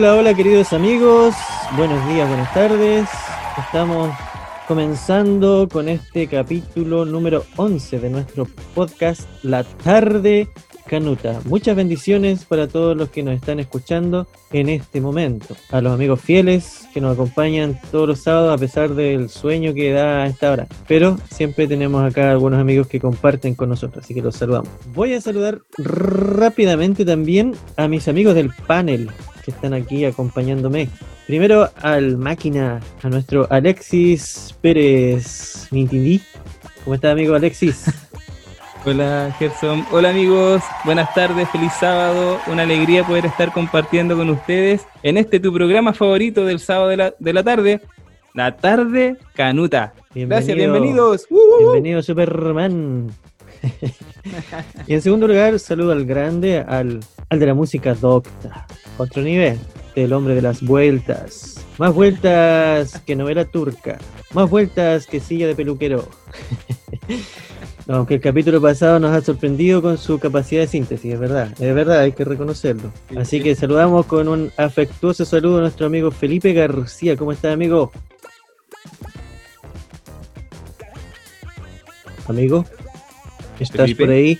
Hola, hola queridos amigos, buenos días, buenas tardes. Estamos comenzando con este capítulo número 11 de nuestro podcast La tarde Canuta. Muchas bendiciones para todos los que nos están escuchando en este momento. A los amigos fieles que nos acompañan todos los sábados a pesar del sueño que da a esta hora. Pero siempre tenemos acá algunos amigos que comparten con nosotros, así que los saludamos. Voy a saludar rápidamente también a mis amigos del panel que están aquí acompañándome. Primero al máquina, a nuestro Alexis Pérez Nintindi. ¿Cómo está amigo Alexis? Hola Gerson, hola amigos, buenas tardes, feliz sábado, una alegría poder estar compartiendo con ustedes en este tu programa favorito del sábado de la, de la tarde, la tarde canuta. Gracias, bienvenidos. Bienvenido Superman. y en segundo lugar, saludo al grande, al, al de la música docta, otro nivel, del hombre de las vueltas. Más vueltas que novela turca, más vueltas que silla de peluquero. Aunque el capítulo pasado nos ha sorprendido con su capacidad de síntesis, es verdad, es verdad, hay que reconocerlo. Así que saludamos con un afectuoso saludo a nuestro amigo Felipe García. ¿Cómo está, amigo? Amigo, ¿estás por ahí?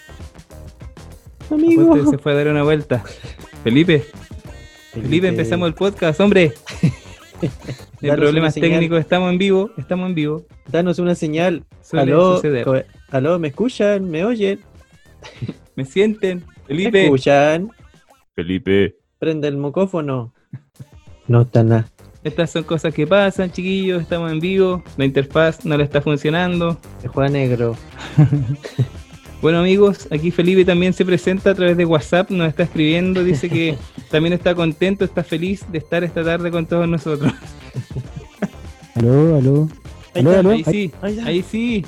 Amigo. Se fue a dar una vuelta. Felipe. Felipe, empezamos el podcast, hombre. De problemas técnicos, estamos en vivo, estamos en vivo. Danos una señal. Aló, aló, ¿me escuchan? ¿Me oyen? ¿Me sienten? Felipe. ¿Me escuchan? Felipe. Prende el mocófono. No está nada. Estas son cosas que pasan, chiquillos. Estamos en vivo. La interfaz no le está funcionando. Se juega negro. Bueno amigos, aquí Felipe también se presenta a través de WhatsApp, nos está escribiendo, dice que también está contento, está feliz de estar esta tarde con todos nosotros. Aló, aló. Ahí, sí, ahí, sí.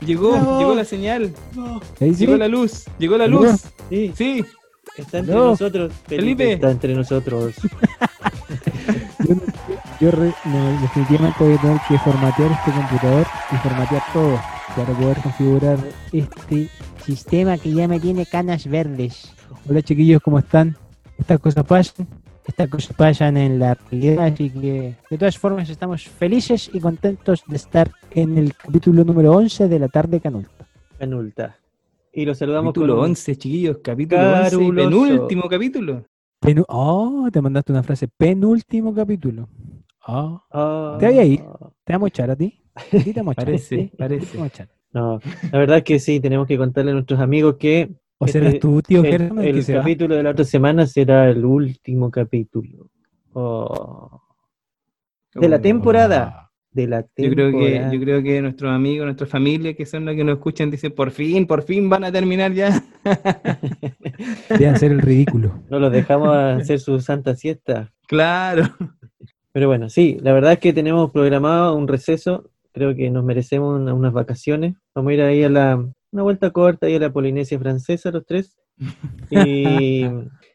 Llegó, llegó la señal. Llegó la luz, llegó la luz. Sí. sí. Está entre nosotros. Felipe. Está entre nosotros. yo, definitivamente voy a tener que formatear este computador y formatear todo para poder configurar este sistema que ya me tiene canas verdes. Hola chiquillos, ¿cómo están? Estas cosas pasan, estas cosas pasan en la realidad, así que de todas formas estamos felices y contentos de estar en el capítulo número 11 de la tarde canulta. Canulta. Y lo saludamos capítulo 11, chiquillos, capítulo 11, penúltimo capítulo. oh, te mandaste una frase, penúltimo capítulo. Oh. ¿Te voy a ir? ¿Te vamos a echar a ti? Parece, parece. No, la verdad es que sí, tenemos que contarle a nuestros amigos que. ¿O serás este, tu tío El, el capítulo de la otra semana será el último capítulo. Oh. De la oh. temporada. De la Yo creo que, yo creo que nuestros amigos, nuestra familia, que son los que nos escuchan, dicen por fin, por fin van a terminar ya. Deben hacer el ridículo. No los dejamos hacer su santa siesta. Claro. Pero bueno, sí, la verdad es que tenemos programado un receso creo que nos merecemos unas vacaciones. Vamos a ir ahí a la, una vuelta corta, ahí a la Polinesia francesa, los tres. Y,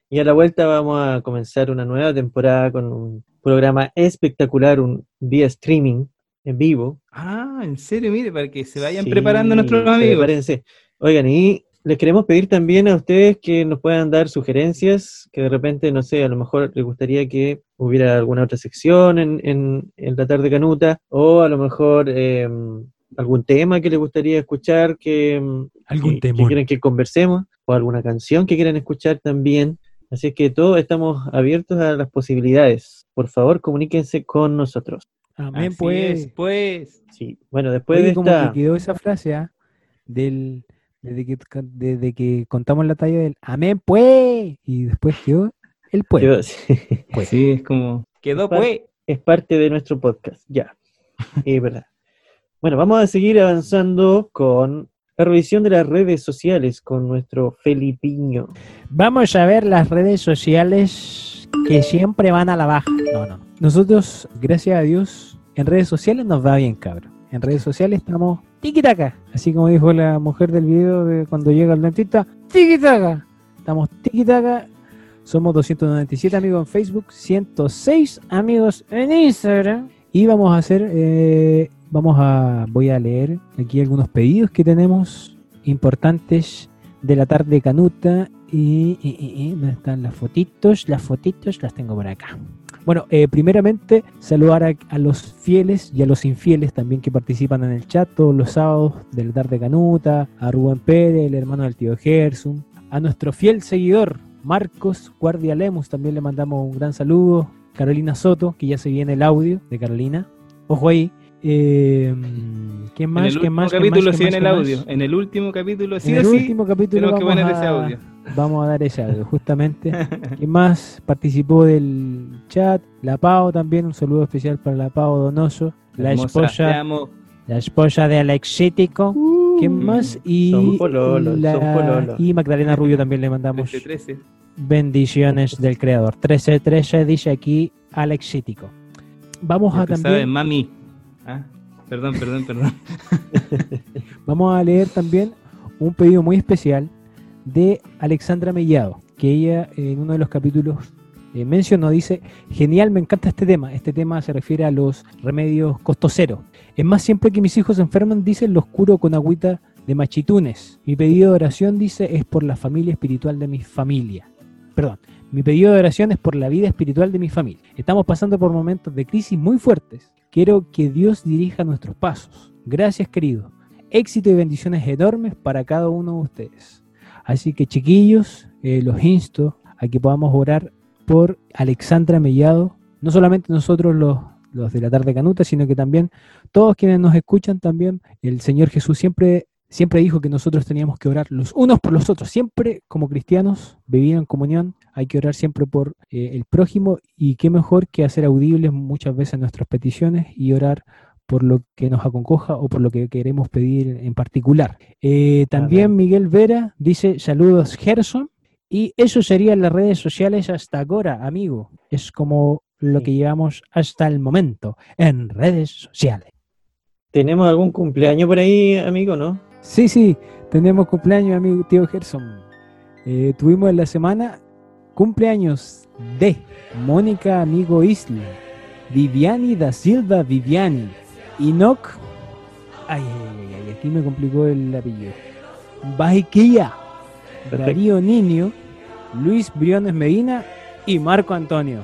y a la vuelta vamos a comenzar una nueva temporada con un programa espectacular, un vía streaming en vivo. Ah, en serio, mire, para que se vayan preparando nuestros amigos. Prepárense. Oigan, y les queremos pedir también a ustedes que nos puedan dar sugerencias, que de repente, no sé, a lo mejor les gustaría que hubiera alguna otra sección en, en, la tarde canuta, o a lo mejor em, algún tema que les gustaría escuchar, que, em, ¿Algún que, quieren que conversemos, o alguna canción que quieran escuchar también. Así es que todos estamos abiertos a las posibilidades. Por favor, comuníquense con nosotros. Amén, pues. pues. Sí, bueno, después de esta... quedó esa frase ¿ah? del desde que, desde que contamos la talla del amén, pues, y después quedó el pues. Pues sí, es como, quedó pues. Es parte de nuestro podcast, ya. Es verdad. Bueno, vamos a seguir avanzando con la revisión de las redes sociales con nuestro Felipiño. Vamos a ver las redes sociales que siempre van a la baja. No, no. Nosotros, gracias a Dios, en redes sociales nos va bien, cabrón. En redes sociales estamos tiki-taka. Así como dijo la mujer del video de cuando llega el dentista, tiki-taka. Estamos tiki-taka. Somos 297 amigos en Facebook, 106 amigos en Instagram. Y vamos a hacer, eh, vamos a, voy a leer aquí algunos pedidos que tenemos importantes de la tarde canuta. y, y- y- y, ¿dónde están las fotitos? Las fotitos las tengo por acá. Bueno, eh, primeramente saludar a, los fieles y a los infieles también que participan en el chat todos los sábados de la tarde Canuta, a Rubén Pérez, el hermano del tío Gersum, a nuestro fiel seguidor Marcos Guardia Lemus, también le mandamos un gran saludo, Carolina Soto, que ya se viene el audio de Carolina, ojo ahí. Eh, ¿Quién en más? el ¿Quién último más? ¿Quién capítulo más? ¿Quién viene el más? audio. En el último capítulo, sí en el sí, último capítulo tenemos que vamos, poner a, ese audio. vamos a dar ese audio, justamente. ¿Quién más participó del chat? La Pau también, un saludo especial para la Pau Donoso, la Hermosa, esposa, amo. la esposa de Alexítico. ¿Quién más? Y, Son pololos, la- son y Magdalena Rubio también le mandamos 13-13. bendiciones del creador. 1313 dice aquí Alexítico. Vamos a también sabes, mami. Ah, perdón, perdón, perdón. Vamos a leer también un pedido muy especial de Alexandra Mellado, que ella en uno de los capítulos eh, mencionó, dice, genial, me encanta este tema. Este tema se refiere a los remedios costo cero. Es más, siempre que mis hijos se enferman, dicen, los curo con agüita de machitunes. Mi pedido de oración, dice, es por la familia espiritual de mi familia. Perdón, mi pedido de oración es por la vida espiritual de mi familia. Estamos pasando por momentos de crisis muy fuertes. Quiero que Dios dirija nuestros pasos. Gracias, querido. Éxito y bendiciones enormes para cada uno de ustedes. Así que, chiquillos, eh, los insto a que podamos orar por Alexandra Mellado. No solamente nosotros los, los de la tarde canuta, sino que también todos quienes nos escuchan también. El Señor Jesús siempre siempre dijo que nosotros teníamos que orar los unos por los otros. Siempre como cristianos, vivir en comunión, hay que orar siempre por eh, el prójimo y qué mejor que hacer audibles muchas veces nuestras peticiones y orar por lo que nos aconcoja o por lo que queremos pedir en particular. Eh, también. Miguel Vera dice saludos Gerson y eso serían las redes sociales hasta ahora, amigo. Es como lo que llevamos hasta el momento en redes sociales. ¿Tenemos algún cumpleaños por ahí, amigo, no? Sí, sí, tenemos cumpleaños, amigo tío Gerson. Eh, tuvimos en la semana cumpleaños de Mónica Amigo Isla, Viviani da Silva Viviani, Enoch, ay, ay, ay, aquí me complicó el apellido, Perfecto. Darío Niño, Luis Briones Medina y Marco Antonio.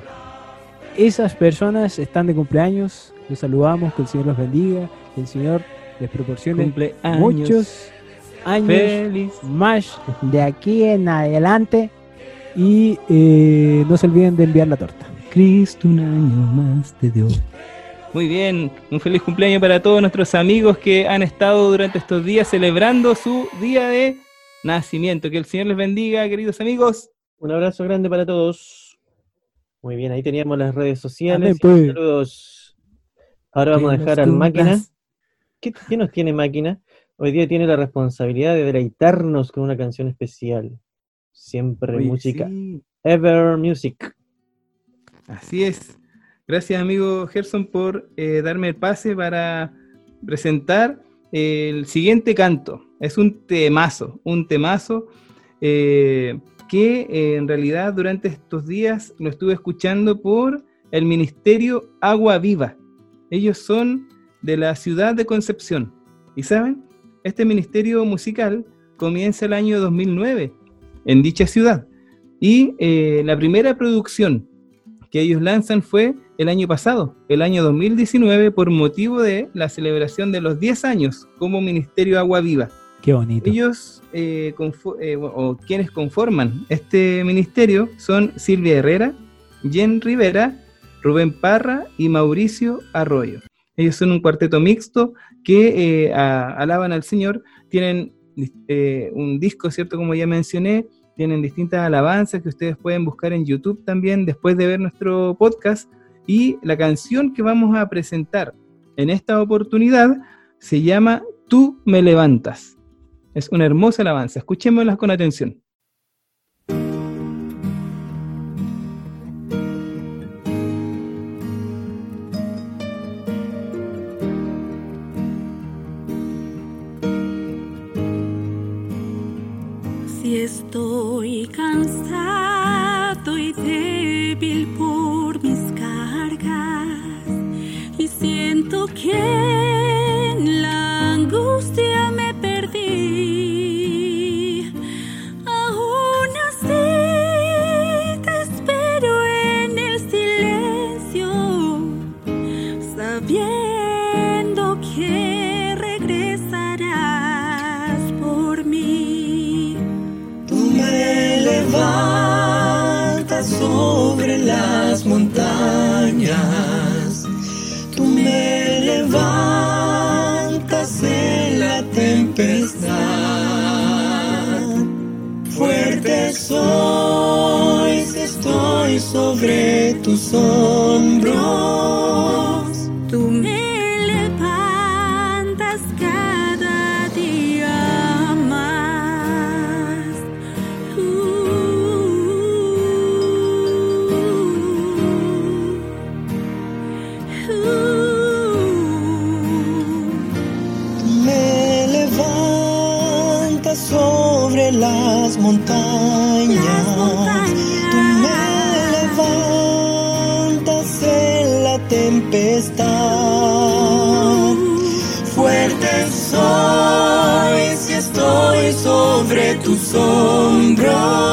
Esas personas están de cumpleaños, los saludamos, que el Señor los bendiga, que el Señor les proporcione Cumpleaños. muchos años Feliz. más de aquí en adelante y eh, no se olviden de enviar la torta. Cristo un año más te dio. Muy bien, un feliz cumpleaños para todos nuestros amigos que han estado durante estos días celebrando su día de nacimiento. Que el Señor les bendiga, queridos amigos. Un abrazo grande para todos. Muy bien, ahí teníamos las redes sociales. Amén, pues. Saludos. Ahora vamos a dejar al máquina. ¿Qué, qué nos tiene máquina? Hoy día tiene la responsabilidad de deleitarnos con una canción especial. Siempre Oye, música. sí, Ever Music. así es. Gracias, amigo Gerson, por eh, darme el pase para presentar el siguiente canto. Es un temazo, un temazo eh, que eh, en realidad durante estos días lo estuve escuchando por el Ministerio Agua Viva. Ellos son de la ciudad de Concepción. Y saben, este ministerio musical comienza el año 2009 en dicha ciudad. Y eh, la primera producción que ellos lanzan fue el año pasado, el año 2019, por motivo de la celebración de los 10 años como Ministerio Agua Viva. Qué bonito. Ellos, eh, eh, o quienes conforman este ministerio, son Silvia Herrera, Jen Rivera, Rubén Parra y Mauricio Arroyo. Ellos son un cuarteto mixto que eh, alaban al Señor, tienen eh, un disco, ¿cierto? Como ya mencioné, tienen distintas alabanzas que ustedes pueden buscar en YouTube también después de ver nuestro podcast. Y la canción que vamos a presentar en esta oportunidad se llama Tú me levantas. Es una hermosa alabanza. Escuchémosla con atención. Si estoy cansado y débil por mis cargas. Y siento que me levantas en la tempestad. Fuerte soy estoy sobre tus hombros. Sobre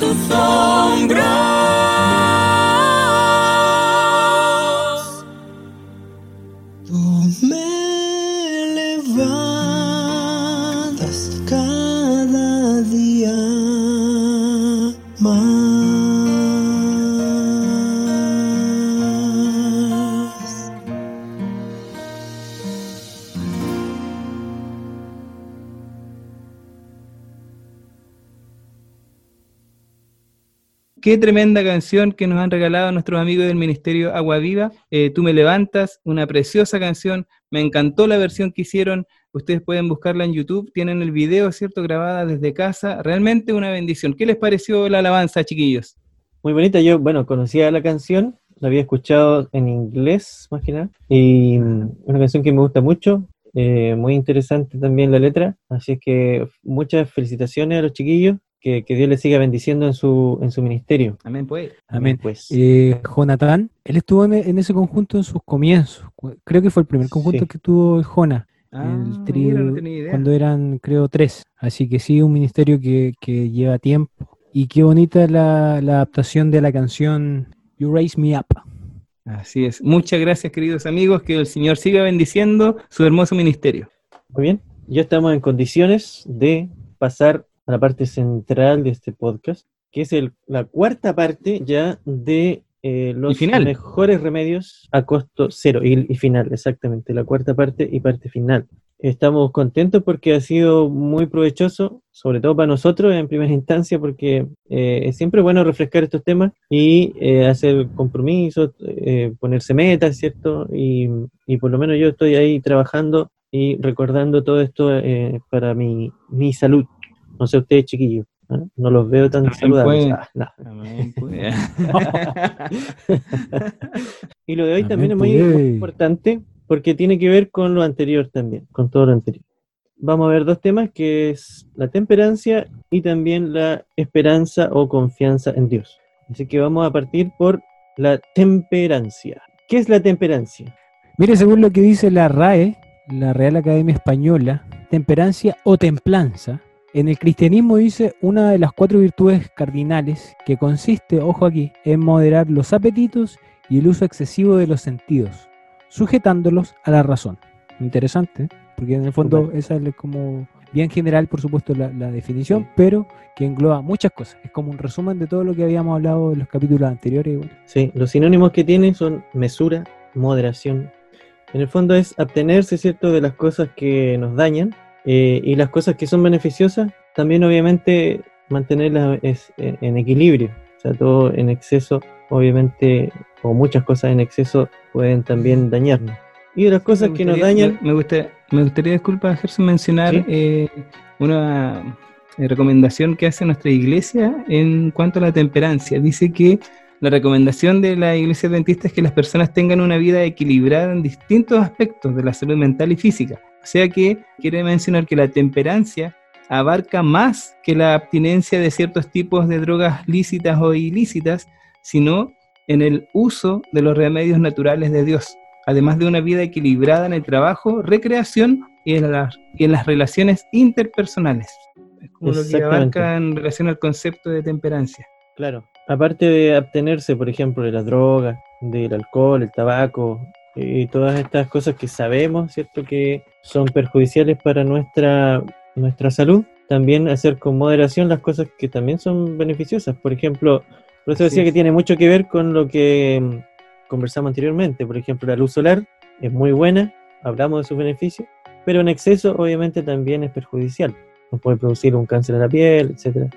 sobre tus Qué tremenda canción que nos han regalado nuestros amigos del Ministerio Agua Viva. Eh, Tú me levantas, una preciosa canción. Me encantó la versión que hicieron. Ustedes pueden buscarla en YouTube. Tienen el video, ¿cierto? Grabada desde casa. Realmente una bendición. ¿Qué les pareció la alabanza, chiquillos? Muy bonita, yo, bueno, conocía la canción, la había escuchado en inglés, más que nada, y una canción que me gusta mucho, eh, muy interesante también la letra, así es que muchas felicitaciones a los chiquillos, que, que Dios les siga bendiciendo en su, en su ministerio. Amén, pues. Amén. Pues, Eh, Jonathan, él estuvo en, en ese conjunto en sus comienzos. Creo que fue el primer conjunto Sí. que tuvo Jona. Ah, el trío, mira, no tenía idea. cuando eran, creo, tres. Así que sí, un ministerio que, que lleva tiempo. Y qué bonita la, la adaptación de la canción You Raise Me Up. Así es. Muchas gracias, queridos amigos. Que el Señor siga bendiciendo su hermoso ministerio. muy bien, ya estamos en condiciones de pasar a la parte central de este podcast, que es el, la cuarta parte ya de eh, los final. mejores remedios a costo cero y, y final, exactamente, la cuarta parte y parte final. Estamos contentos porque ha sido muy provechoso, sobre todo para nosotros en primera instancia, porque eh, es siempre bueno refrescar estos temas y eh, hacer compromisos, eh, ponerse metas, ¿cierto? Y, y por lo menos yo estoy ahí trabajando y recordando todo esto eh, para mi, mi salud. No sé ustedes, chiquillos, ¿ah? no los veo tan saludables. Ah, no. Y lo de hoy también es muy, muy importante porque tiene que ver con lo anterior también, con todo lo anterior. Vamos a ver dos temas que es la temperancia y también la esperanza o confianza en Dios. Así que vamos a partir por la temperancia. ¿Qué es la temperancia? Mire, según lo que dice la RAE, la Real Academia Española, temperancia o templanza, en el cristianismo dice una de las cuatro virtudes cardinales que consiste, ojo aquí, en moderar los apetitos y el uso excesivo de los sentidos, sujetándolos a la razón. Interesante, ¿eh? porque en el fondo esa es como bien general, por supuesto, la, la definición, pero que engloba muchas cosas. Es como un resumen de todo lo que habíamos hablado en los capítulos anteriores. bueno. Sí, los sinónimos que tiene son mesura, moderación. En el fondo es abstenerse, ¿cierto?, de las cosas que nos dañan Eh, y las cosas que son beneficiosas, también obviamente mantenerlas es- en, equilibrio. O sea, todo en exceso, obviamente, o muchas cosas en exceso pueden también dañarnos. Y de las cosas que nos dañan, Me, me gusta- me gustaría, disculpa, Gerson, mencionar Sí. eh, una eh, recomendación que hace nuestra iglesia en cuanto a la temperancia. Dice que la recomendación de la iglesia adventista es que las personas tengan una vida equilibrada en distintos aspectos de la salud mental y física. O sea que quiere mencionar que la temperancia abarca más que la abstinencia de ciertos tipos de drogas lícitas o ilícitas, sino en el uso de los remedios naturales de Dios además de una vida equilibrada en el trabajo, recreación y en, las- y en las relaciones interpersonales. Es como lo que abarca en relación al concepto de temperancia. claro, aparte de abstenerse, por ejemplo, de las drogas, del alcohol, el tabaco y todas estas cosas que sabemos, ¿cierto?, que son perjudiciales para nuestra, nuestra salud, también hacer con moderación las cosas que también son beneficiosas. Por ejemplo, por eso decía que tiene mucho que ver con lo que mm, conversamos anteriormente. Por ejemplo, la luz solar es muy buena, hablamos de sus beneficios, pero en exceso obviamente también es perjudicial. Nos puede producir un cáncer de la piel, etcétera.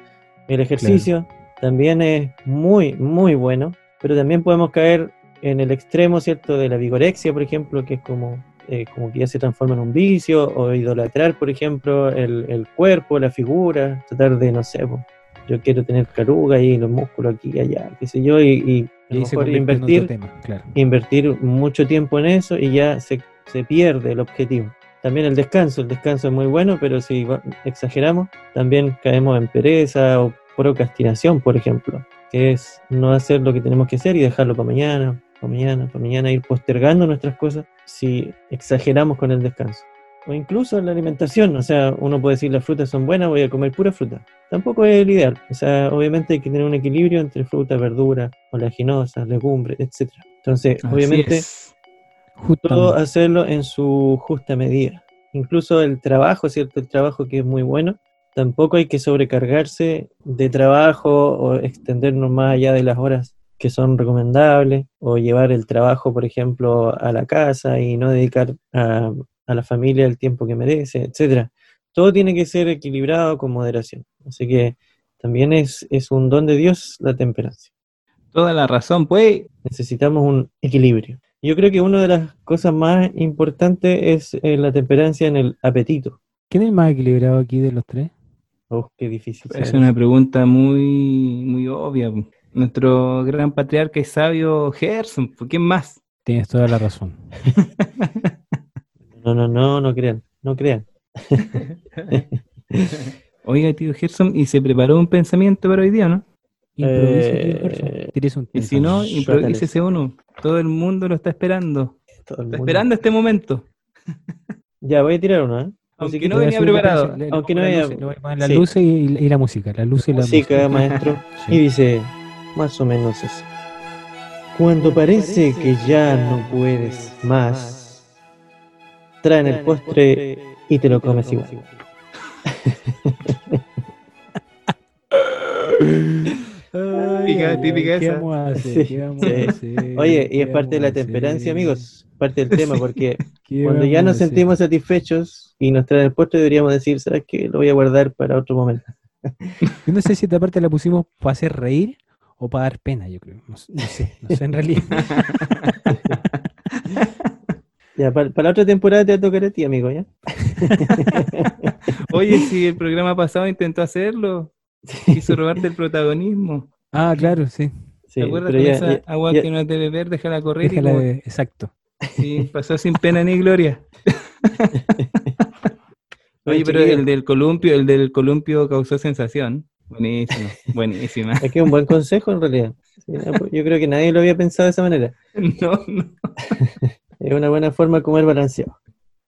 El ejercicio también es muy, muy bueno, pero también podemos caer en el extremo, ¿cierto?, de la vigorexia, por ejemplo, que es como, eh, como que ya se transforma en un vicio, o idolatrar, por ejemplo, el, el cuerpo, la figura, tratar de, no sé, yo quiero tener caruga y los músculos aquí y allá, qué sé yo, y, y a lo mejor invertir otro tema, claro. invertir mucho tiempo en eso y ya se, se pierde el objetivo. También el descanso, el descanso es muy bueno, pero si exageramos, también caemos en pereza o procrastinación, por ejemplo, que es no hacer lo que tenemos que hacer y dejarlo para mañana, para mañana, para mañana, ir postergando nuestras cosas si exageramos con el descanso. O incluso en la alimentación, o sea, uno puede decir las frutas son buenas, voy a comer pura fruta. Tampoco es el ideal, o sea, obviamente hay que tener un equilibrio entre fruta, verdura, oleaginosas, legumbres, etc. Entonces, Así obviamente, todo hacerlo en su justa medida. Incluso el trabajo, ¿cierto? El trabajo que es muy bueno, tampoco hay que sobrecargarse de trabajo o extendernos más allá de las horas que son recomendables, o llevar el trabajo, por ejemplo, a la casa y no dedicar a, a la familia el tiempo que merece, etcétera. Todo tiene que ser equilibrado con moderación. Así que también es, es un don de Dios la temperancia Toda la razón, pues. necesitamos un equilibrio. Yo creo que una de las cosas más importantes es eh, la temperancia en el apetito. ¿Quién es el más equilibrado aquí de los tres? Oh, qué difícil. Es saber una pregunta muy, muy obvia. Nuestro gran patriarca y sabio Gerson, ¿por quién más? Tienes toda la razón. No, no, no, no crean, no crean. Oiga, tío Gerson, y se preparó un pensamiento para hoy día, ¿no? Improvisa, tío Eh, Gerson. Y si no, improvísese uno. Todo el mundo lo está esperando. Todo el Está mundo. esperando este momento. Ya, voy a tirar uno, ¿eh? Aunque no venía la preparado. Aunque no las haya- luces, le voy a poner las sí. luces y, y la música. La luz y la Música, música. maestro. Sí. Y dice, más o menos así. Cuando parece que ya no puedes más, traen el postre y te lo comes igual. Típica, típica ¿Qué esa. Oye, y ¿Qué es parte de la hacer? temperancia, amigos. Parte del tema, porque ¿Qué cuando ya nos sentimos satisfechos y nos traen el postre, deberíamos decir, ¿sabes qué? Lo voy a guardar para otro momento. Yo no sé si esta parte la pusimos para hacer reír o para dar pena, yo creo. No, no sé, no sé en realidad. Ya, para, para la otra temporada te va a tocar a ti, amigo, ¿ya? Oye, si el programa pasado intentó hacerlo, quiso robarte el protagonismo. Ah, claro, sí. Sí, ¿Te acuerdas ya- esa ya- agua ya- que no es de beber, déjala correr? Déjala y como- de- exacto. sí, pasó sin pena ni gloria. Oye, pero el del columpio, el del columpio causó sensación. Buenísimo, buenísima. Es que es un buen consejo en realidad. Pues, yo creo que nadie lo había pensado de esa manera. No, no. Es una buena forma de comer balanceado.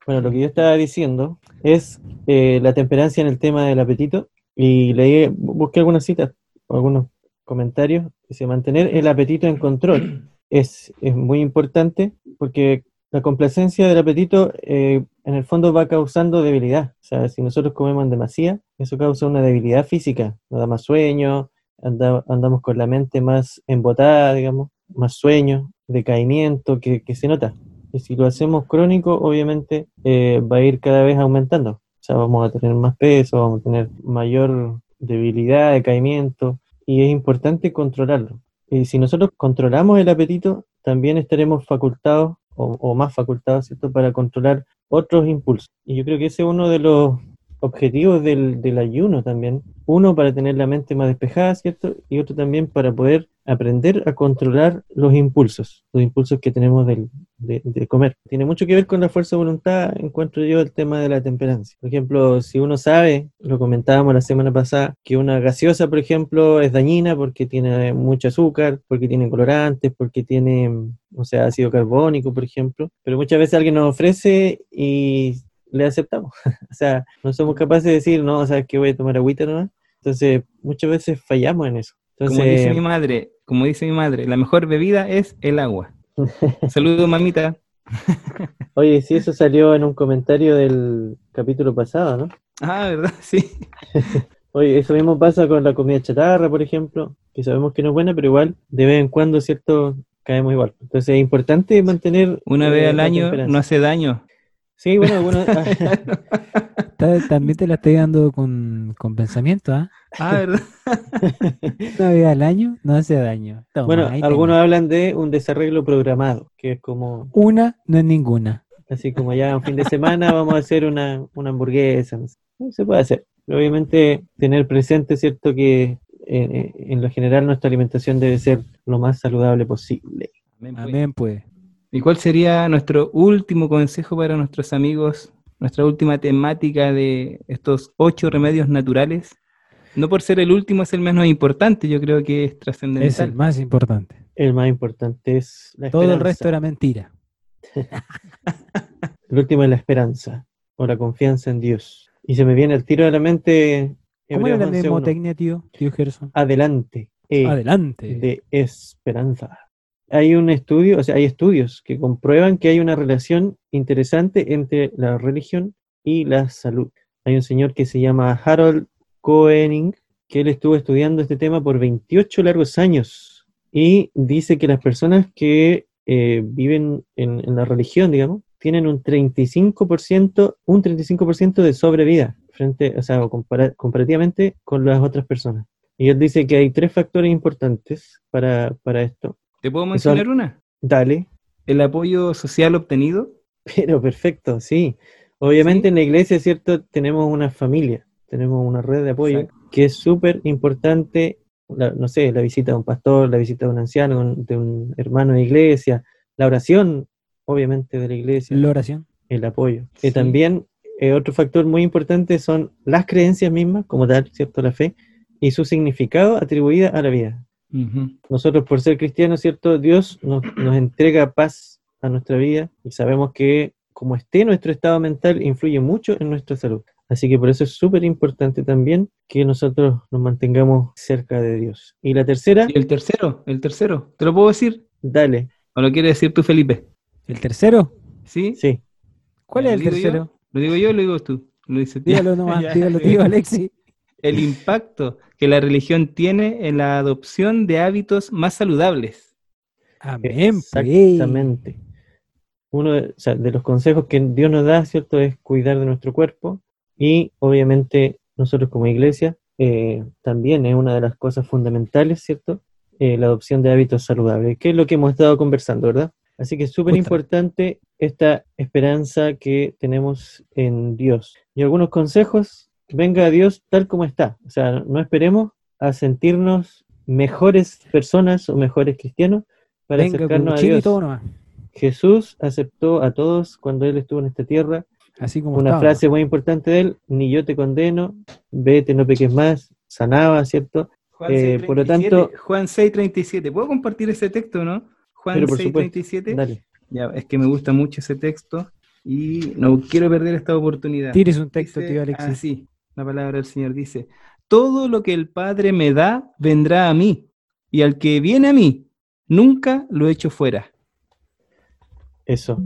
Bueno, lo que yo estaba diciendo es eh, la temperancia en el tema del apetito y leí, bu- busqué algunas citas, o algunos comentarios. Dice, mantener el apetito en control es, es muy importante porque la complacencia del apetito eh, en el fondo va causando debilidad. O sea, si nosotros comemos en demasía, eso causa una debilidad física, nos da más sueño, anda- andamos con la mente más embotada, digamos, más sueño, decaimiento que, que se nota. Y si lo hacemos crónico, obviamente eh, va a ir cada vez aumentando. sea, vamos a tener más peso, vamos a tener mayor debilidad, decaimiento, y es importante controlarlo. Y si nosotros controlamos el apetito, también estaremos facultados o, o más facultados, ¿cierto?, para controlar otros impulsos. Y yo creo que ese es uno de los objetivos del, del ayuno también. Uno para tener la mente más despejada, ¿cierto? Y otro también para poder aprender a controlar los impulsos, los impulsos que tenemos del- de, de comer. Tiene mucho que ver con la fuerza de voluntad, encuentro yo el tema de la temperancia. Por ejemplo, si uno sabe, lo comentábamos la semana pasada, que una gaseosa, por ejemplo, es dañina porque tiene mucho azúcar, porque tiene colorantes, porque tiene, o sea, ácido carbónico, por ejemplo, pero muchas veces alguien nos ofrece y le aceptamos. o sea, no somos capaces de decir, no, sabes que voy a tomar agüita nomás. Entonces, muchas veces fallamos en eso. Entonces, Como dice mi madre, como dice mi madre, la mejor bebida es el agua. Saludos, mamita. oye, si eso salió en un comentario del capítulo pasado, ¿no? Ah, ¿verdad? Sí. Oye, eso mismo pasa con la comida chatarra, por ejemplo, que sabemos que no es buena, pero igual, de vez en cuando, ¿cierto? Caemos igual. Entonces, es importante mantener... Una eh, vez al año no hace daño. Sí, bueno, bueno, Ta- También te la estoy dando con, con pensamiento, ¿ah? Ah, ¿verdad? Una vez al año no hace daño. Toma, bueno, algunos hablan de un desarreglo programado, que es como, Una no es ninguna. así como ya un fin de semana vamos a hacer una, una hamburguesa, no sé. No, se puede hacer. Pero obviamente tener presente, ¿cierto? Que eh, en lo general nuestra alimentación debe ser lo más saludable posible. Amén, pues. Amén, pues. ¿Y cuál sería nuestro último consejo para nuestros amigos? Nuestra última temática de estos ocho remedios naturales. No por ser el último es el menos importante, yo creo que es Es el trascendental. más importante. El más importante es la Todo el resto era mentira. El último es la esperanza o la confianza en Dios. Y se me viene al tiro de la mente ¿Cómo era la 11:1. mnemotecnia, tío? Tío Gerson. Adelante. E Adelante. de esperanza. Hay un estudio, o sea, hay estudios que comprueban que hay una relación interesante entre la religión y la salud. Hay un señor que se llama Harold Koenig, que él estuvo estudiando este tema por 28 largos años y dice que las personas que eh, viven en, en la religión, digamos, tienen un 35%, un 35% de sobrevida frente, o sea, compara- comparativamente con las otras personas. Y él dice que hay tres factores importantes para, para esto. ¿Te puedo mencionar una? Dale, El apoyo social obtenido. pero perfecto, sí. Obviamente Sí. en la iglesia, ¿cierto? Tenemos una familia, tenemos una red de apoyo Exacto. que es súper importante, la- no sé, la visita de un pastor, la visita de un anciano, un- de un hermano de iglesia, la oración, obviamente, de la iglesia, La oración. el apoyo. Y también eh, otro factor muy importante son las creencias mismas, como tal, ¿cierto? La fe, y su significado atribuida a la vida. Nosotros por ser cristianos, ¿cierto? Dios nos, nos entrega paz a nuestra vida y sabemos que como esté nuestro estado mental influye mucho en nuestra salud. Así que por eso es súper importante también que nosotros nos mantengamos cerca de Dios. Y la tercera, Y el tercero, el tercero. ¿Te lo puedo decir? dale, ¿O lo quiere decir tú, Felipe? ¿El tercero? ¿Sí? sí, ¿Cuál es el ¿lo digo yo? tercero? ¿Lo digo yo o lo digo tú? Lo dices tú. Dígalo nomás, dígalo, tío Alexi. El impacto que la religión tiene en la adopción de hábitos más saludables. Amén, pues. exactamente. Uno de, o sea, de los consejos que Dios nos da, ¿cierto? Es cuidar de nuestro cuerpo y obviamente nosotros como iglesia eh, también es una de las cosas fundamentales, ¿cierto? Eh, la adopción de hábitos saludables, que es lo que hemos estado conversando, ¿verdad? Así que es súper importante esta esperanza que tenemos en Dios. Y algunos consejos, venga a Dios tal como está. O sea, no esperemos a sentirnos mejores personas o mejores cristianos para Venga, acercarnos a Dios. Jesús aceptó a todos cuando Él estuvo en esta tierra. Así como Una estaba. frase muy importante de Él, ni yo te condeno, vete, no peques más, sanaba, ¿cierto? Juan Eh, 6:37, por lo tanto- Juan 6.37. ¿Puedo compartir ese texto, no? Juan Pero por supuesto, 6.37. Dale. Ya, es que me gusta mucho ese texto y no quiero perder esta oportunidad. Tires un texto, Dice tío Alexis. Así, la palabra del Señor dice, todo lo que el Padre me da vendrá a mí, y al que viene a mí, nunca lo echo fuera. Eso.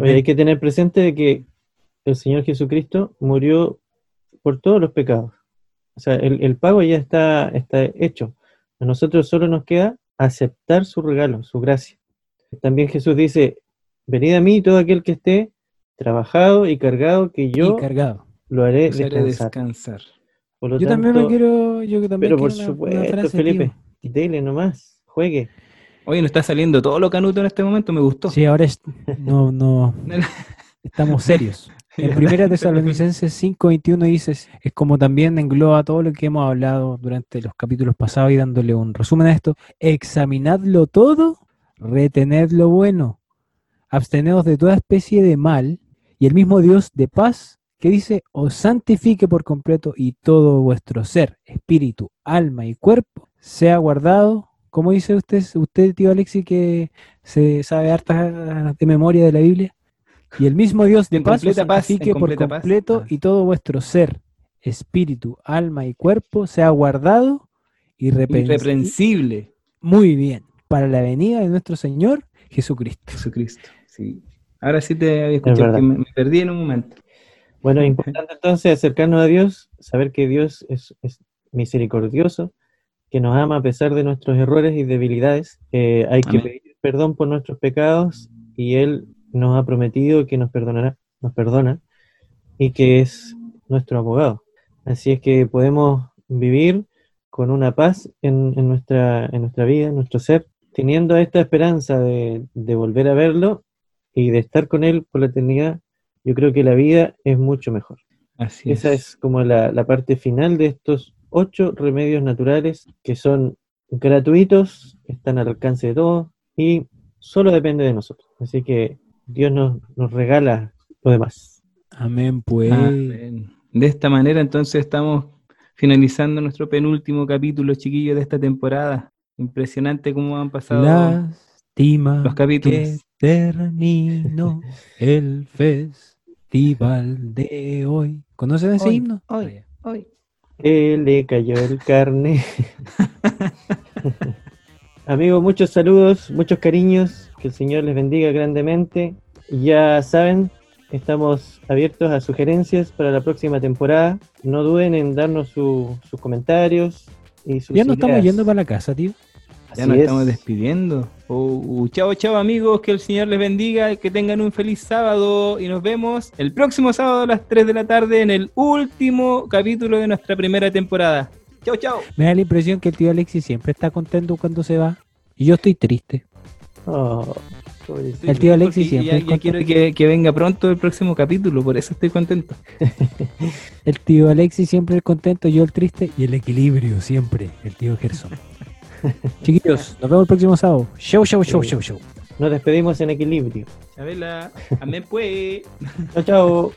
Oye, hay que tener presente de que el Señor Jesucristo murió por todos los pecados. O sea, el, el pago ya está, está hecho. A nosotros solo nos queda aceptar su regalo, su gracia. También Jesús dice, venid a mí todo aquel que esté trabajado y cargado, que yo Y cargado. Lo haré haré descansar. descansar. Por lo Yo también me quiero. Yo que también Pero por quiero una- una supuesto, frase, Felipe, tío. dele nomás, juegue. Oye, nos está saliendo todo lo canuto en este momento, me gustó. Sí, ahora es- no, no. Estamos serios. En primera Tesalonicenses 5:21 dices, es como también engloba todo lo que hemos hablado durante los capítulos pasados y dándole un resumen a esto, examinadlo todo, retened lo bueno, absteneos de toda especie de mal, y el mismo Dios de paz que dice, os santifique por completo y todo vuestro ser, espíritu, alma y cuerpo sea guardado. ¿Cómo dice usted, usted tío Alexi, que se sabe harta de memoria de la Biblia? Y el mismo Dios de En paz os paz, santifique por paz. completo Ah. y todo vuestro ser, espíritu, alma y cuerpo sea guardado y reprensible. Irreprensible. Muy bien, para la venida de nuestro Señor Jesucristo. Jesucristo. Sí. Ahora sí te había escuchado, verdad. que me, me perdí en un momento. Bueno, es importante entonces acercarnos a Dios, saber que Dios es, es misericordioso, que nos ama a pesar de nuestros errores y debilidades. Eh, hay que pedir perdón por nuestros pecados y Él nos ha prometido que nos perdonará, nos perdona y que es nuestro abogado. Así es que podemos vivir con una paz en, en nuestra, en nuestra vida, en nuestro ser, teniendo esta esperanza de, de volver a verlo y de estar con Él por la eternidad. Yo creo que la vida es mucho mejor. Así Esa es como la, la parte final de estos ocho remedios naturales que son gratuitos, están al alcance de todos y solo depende de nosotros. Así que Dios nos, nos regala lo demás. Amén, pues. Amén. De esta manera, entonces, estamos finalizando nuestro penúltimo capítulo, chiquillos, de esta temporada. Impresionante cómo han pasado. Lástima los capítulos. que terminó el festival de hoy. ¿Conocen ese Hoy, himno? hoy. Hoy. Que le cayó el carne. Amigos, muchos saludos, muchos cariños, que el Señor les bendiga grandemente. Ya saben, estamos abiertos a sugerencias para la próxima temporada. No duden en darnos su- sus comentarios y sus Ya nos estamos ideas. yendo para la casa, tío. Ya Así nos es. estamos despidiendo. Oh, chao, chao, amigos. Que el Señor les bendiga. Que tengan un feliz sábado. Y nos vemos el próximo sábado a las 3 de la tarde en el último capítulo de nuestra primera temporada. Chao, chao. Me da la impresión que el tío Alexis siempre está contento cuando se va. Y yo estoy triste. Oh. El tío Alexis Porque siempre ya, ya quiero que, que venga pronto el próximo capítulo. Por eso estoy contento. El tío Alexis siempre el contento, yo el triste. Y el equilibrio siempre, el tío Gerson. Chiquillos, nos vemos el próximo sábado. Show, show, show, show, show. Nos despedimos en equilibrio. Chabela, amén pues. Chao, chao.